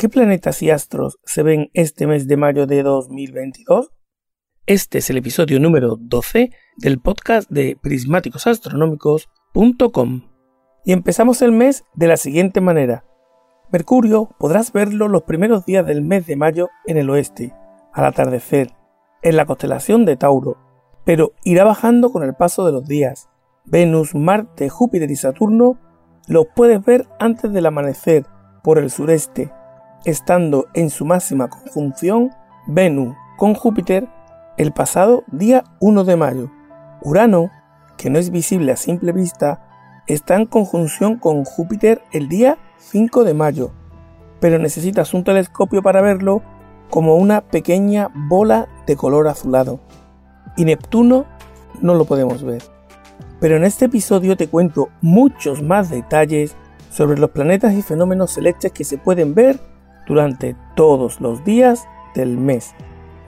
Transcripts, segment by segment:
¿Qué planetas y astros se ven este mes de mayo de 2022? Este es el episodio número 12 del podcast de prismáticosastronómicos.com. Y empezamos el mes de la siguiente manera. Mercurio podrás verlo los primeros días del mes de mayo en el oeste, al atardecer, en la constelación de Tauro, pero irá bajando con el paso de los días. Venus, Marte, Júpiter y Saturno los puedes ver antes del amanecer por el sureste estando en su máxima conjunción Venus con Júpiter el pasado día 1 de mayo. Urano, que no es visible a simple vista, está en conjunción con Júpiter el día 5 de mayo, pero necesitas un telescopio para verlo como una pequeña bola de color azulado. Y Neptuno no lo podemos ver. Pero en este episodio te cuento muchos más detalles sobre los planetas y fenómenos celestes que se pueden ver durante todos los días del mes.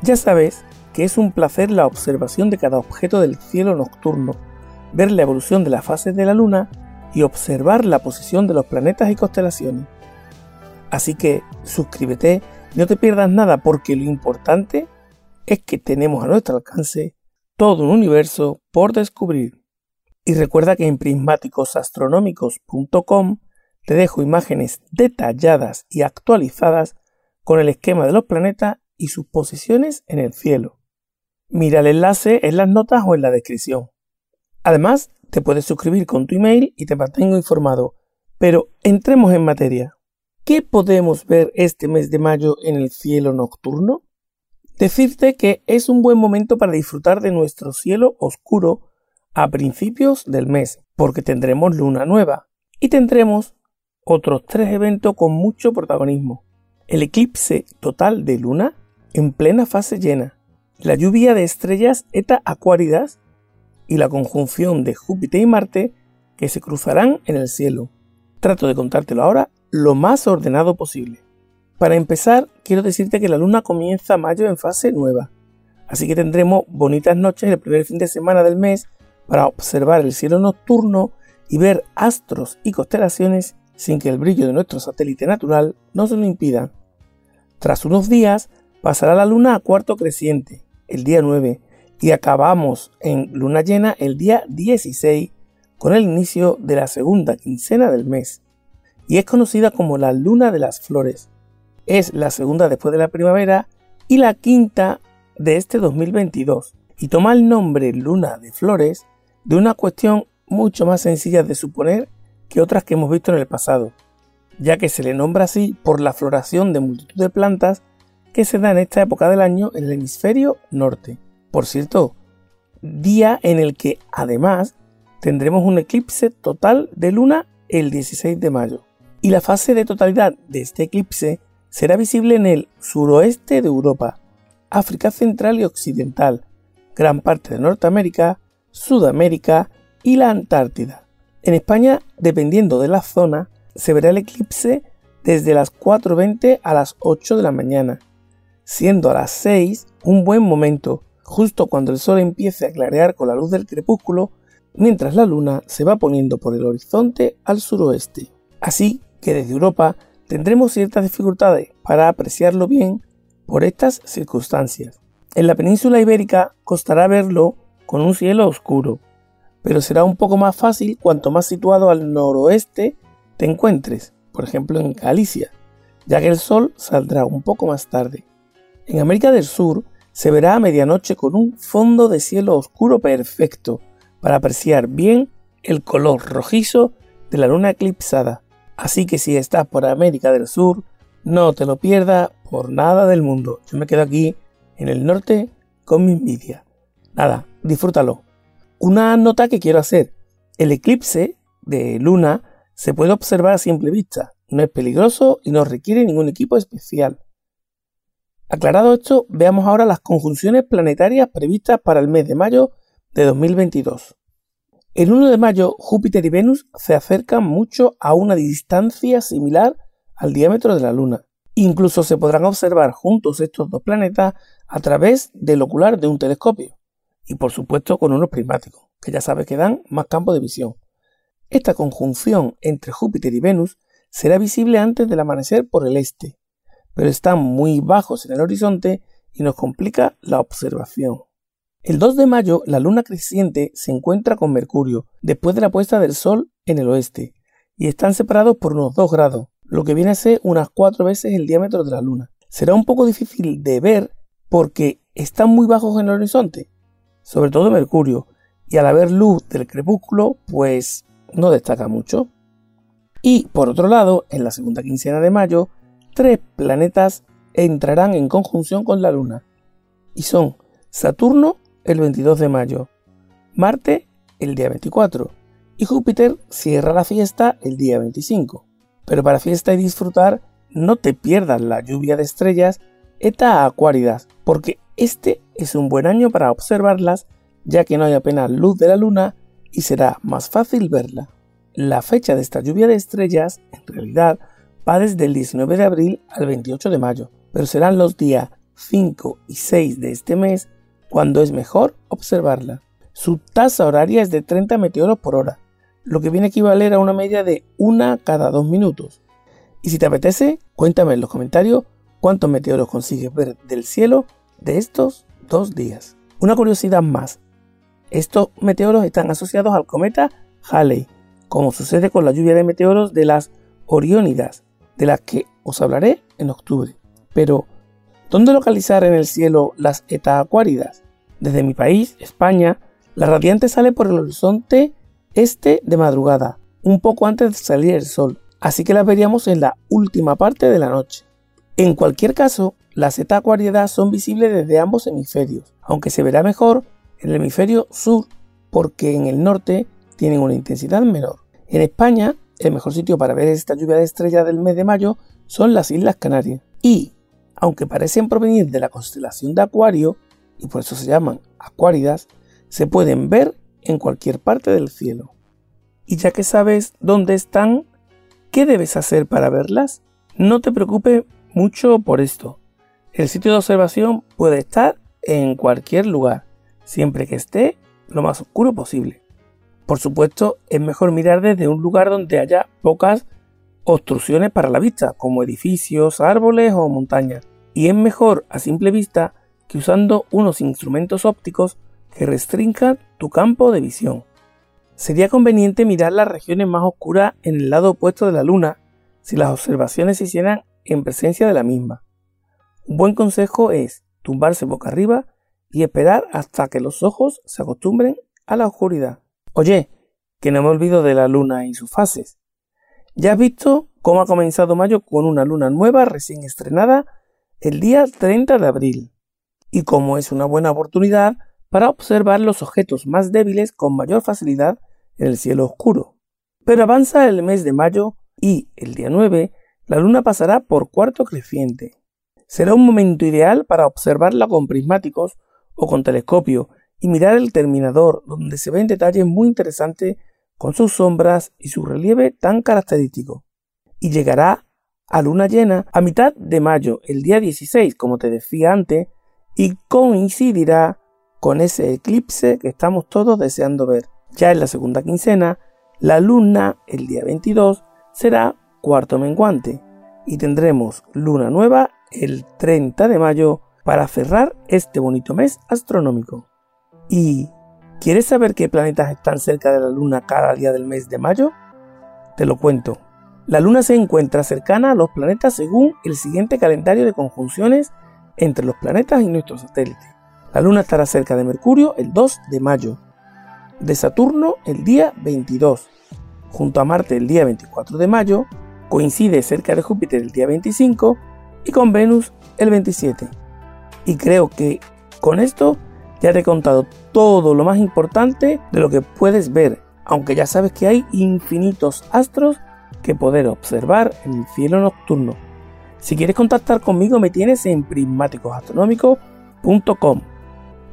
Ya sabes que es un placer la observación de cada objeto del cielo nocturno, ver la evolución de las fases de la luna y observar la posición de los planetas y constelaciones. Así que suscríbete y no te pierdas nada porque lo importante es que tenemos a nuestro alcance todo un universo por descubrir. Y recuerda que en prismáticosastronómicos.com te dejo imágenes detalladas y actualizadas con el esquema de los planetas y sus posiciones en el cielo. Mira el enlace en las notas o en la descripción. Además, te puedes suscribir con tu email y te mantengo informado. Pero entremos en materia. ¿Qué podemos ver este mes de mayo en el cielo nocturno? Decirte que es un buen momento para disfrutar de nuestro cielo oscuro a principios del mes, porque tendremos luna nueva y tendremos otros tres eventos con mucho protagonismo. El eclipse total de luna en plena fase llena, la lluvia de estrellas Eta Acuáridas y la conjunción de Júpiter y Marte que se cruzarán en el cielo. Trato de contártelo ahora lo más ordenado posible. Para empezar, quiero decirte que la luna comienza mayo en fase nueva, así que tendremos bonitas noches el primer fin de semana del mes para observar el cielo nocturno y ver astros y constelaciones sin que el brillo de nuestro satélite natural nos lo impida. Tras unos días pasará la luna a cuarto creciente, el día 9, y acabamos en luna llena el día 16 con el inicio de la segunda quincena del mes, y es conocida como la luna de las flores. Es la segunda después de la primavera y la quinta de este 2022, y toma el nombre luna de flores de una cuestión mucho más sencilla de suponer que otras que hemos visto en el pasado, ya que se le nombra así por la floración de multitud de plantas que se da en esta época del año en el hemisferio norte. Por cierto, día en el que además tendremos un eclipse total de luna el 16 de mayo. Y la fase de totalidad de este eclipse será visible en el suroeste de Europa, África Central y Occidental, gran parte de Norteamérica, Sudamérica y la Antártida. En España, dependiendo de la zona, se verá el eclipse desde las 4.20 a las 8 de la mañana, siendo a las 6 un buen momento, justo cuando el sol empiece a clarear con la luz del crepúsculo, mientras la luna se va poniendo por el horizonte al suroeste. Así que desde Europa tendremos ciertas dificultades para apreciarlo bien por estas circunstancias. En la península ibérica costará verlo con un cielo oscuro, pero será un poco más fácil cuanto más situado al noroeste te encuentres, por ejemplo en Galicia, ya que el sol saldrá un poco más tarde. En América del Sur se verá a medianoche con un fondo de cielo oscuro perfecto para apreciar bien el color rojizo de la luna eclipsada. Así que si estás por América del Sur, no te lo pierdas por nada del mundo. Yo me quedo aquí en el norte con mi envidia. Nada, disfrútalo. Una nota que quiero hacer. El eclipse de luna se puede observar a simple vista. No es peligroso y no requiere ningún equipo especial. Aclarado esto, veamos ahora las conjunciones planetarias previstas para el mes de mayo de 2022. El 1 de mayo, Júpiter y Venus se acercan mucho a una distancia similar al diámetro de la Luna. Incluso se podrán observar juntos estos dos planetas a través del ocular de un telescopio y por supuesto con unos prismáticos, que ya sabes que dan más campo de visión. Esta conjunción entre Júpiter y Venus será visible antes del amanecer por el este, pero están muy bajos en el horizonte y nos complica la observación. El 2 de mayo la luna creciente se encuentra con Mercurio después de la puesta del Sol en el oeste y están separados por unos 2 grados, lo que viene a ser unas 4 veces el diámetro de la luna. Será un poco difícil de ver porque están muy bajos en el horizonte, sobre todo Mercurio, y al haber luz del crepúsculo, pues no destaca mucho. Y por otro lado, en la segunda quincena de mayo, tres planetas entrarán en conjunción con la Luna, y son Saturno el 22 de mayo, Marte el día 24, y Júpiter cierra la fiesta el día 25. Pero para fiesta y disfrutar, no te pierdas la lluvia de estrellas Eta Acuáridas, porque este es un buen año para observarlas, ya que no hay apenas luz de la luna y será más fácil verla. La fecha de esta lluvia de estrellas, en realidad, va desde el 19 de abril al 28 de mayo, pero serán los días 5 y 6 de este mes cuando es mejor observarla. Su tasa horaria es de 30 meteoros por hora, lo que viene a equivaler a una media de una cada dos minutos. Y si te apetece, cuéntame en los comentarios cuántos meteoros consigues ver del cielo de estos dos días. Una curiosidad más, estos meteoros están asociados al cometa Halley, como sucede con la lluvia de meteoros de las Oriónidas, de las que os hablaré en octubre. Pero, ¿dónde localizar en el cielo las Eta Acuáridas? Desde mi país, España, la radiante sale por el horizonte este de madrugada, un poco antes de salir el sol, así que las veríamos en la última parte de la noche. En cualquier caso, las Eta Acuáridas son visibles desde ambos hemisferios, aunque se verá mejor en el hemisferio sur porque en el norte tienen una intensidad menor. En España, el mejor sitio para ver esta lluvia de estrellas del mes de mayo son las Islas Canarias. Y, aunque parecen provenir de la constelación de Acuario, y por eso se llaman Acuáridas, se pueden ver en cualquier parte del cielo. Y ya que sabes dónde están, ¿qué debes hacer para verlas? No te preocupes mucho por esto. El sitio de observación puede estar en cualquier lugar, siempre que esté lo más oscuro posible. Por supuesto, es mejor mirar desde un lugar donde haya pocas obstrucciones para la vista, como edificios, árboles o montañas. Y es mejor a simple vista que usando unos instrumentos ópticos que restrinjan tu campo de visión. Sería conveniente mirar las regiones más oscuras en el lado opuesto de la luna si las observaciones se hicieran en presencia de la misma. Un buen consejo es tumbarse boca arriba y esperar hasta que los ojos se acostumbren a la oscuridad. Oye, que no me olvido de la luna y sus fases. Ya has visto cómo ha comenzado mayo con una luna nueva recién estrenada el día 30 de abril y cómo es una buena oportunidad para observar los objetos más débiles con mayor facilidad en el cielo oscuro. Pero avanza el mes de mayo y el día 9 la luna pasará por cuarto creciente. Será un momento ideal para observarla con prismáticos o con telescopio y mirar el terminador donde se ven detalles muy interesantes con sus sombras y su relieve tan característico. Y llegará a luna llena a mitad de mayo, el día 16, como te decía antes, y coincidirá con ese eclipse que estamos todos deseando ver. Ya en la segunda quincena, la luna, el día 22, será cuarto menguante y tendremos luna nueva el 30 de mayo para cerrar este bonito mes astronómico. ¿Y quieres saber qué planetas están cerca de la Luna cada día del mes de mayo? Te lo cuento. La Luna se encuentra cercana a los planetas según el siguiente calendario de conjunciones entre los planetas y nuestro satélite. La Luna estará cerca de Mercurio el 2 de mayo, de Saturno el día 22, junto a Marte el día 24 de mayo, coincide cerca de Júpiter el día 25 y con Venus el 27. Y creo que con esto ya te he contado todo lo más importante de lo que puedes ver, aunque ya sabes que hay infinitos astros que poder observar en el cielo nocturno. Si quieres contactar conmigo me tienes en prismáticosastronómicos.com.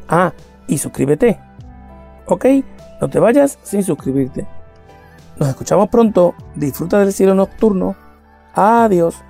Ah, y suscríbete. Ok, no te vayas sin suscribirte. Nos escuchamos pronto, disfruta del cielo nocturno. Adiós.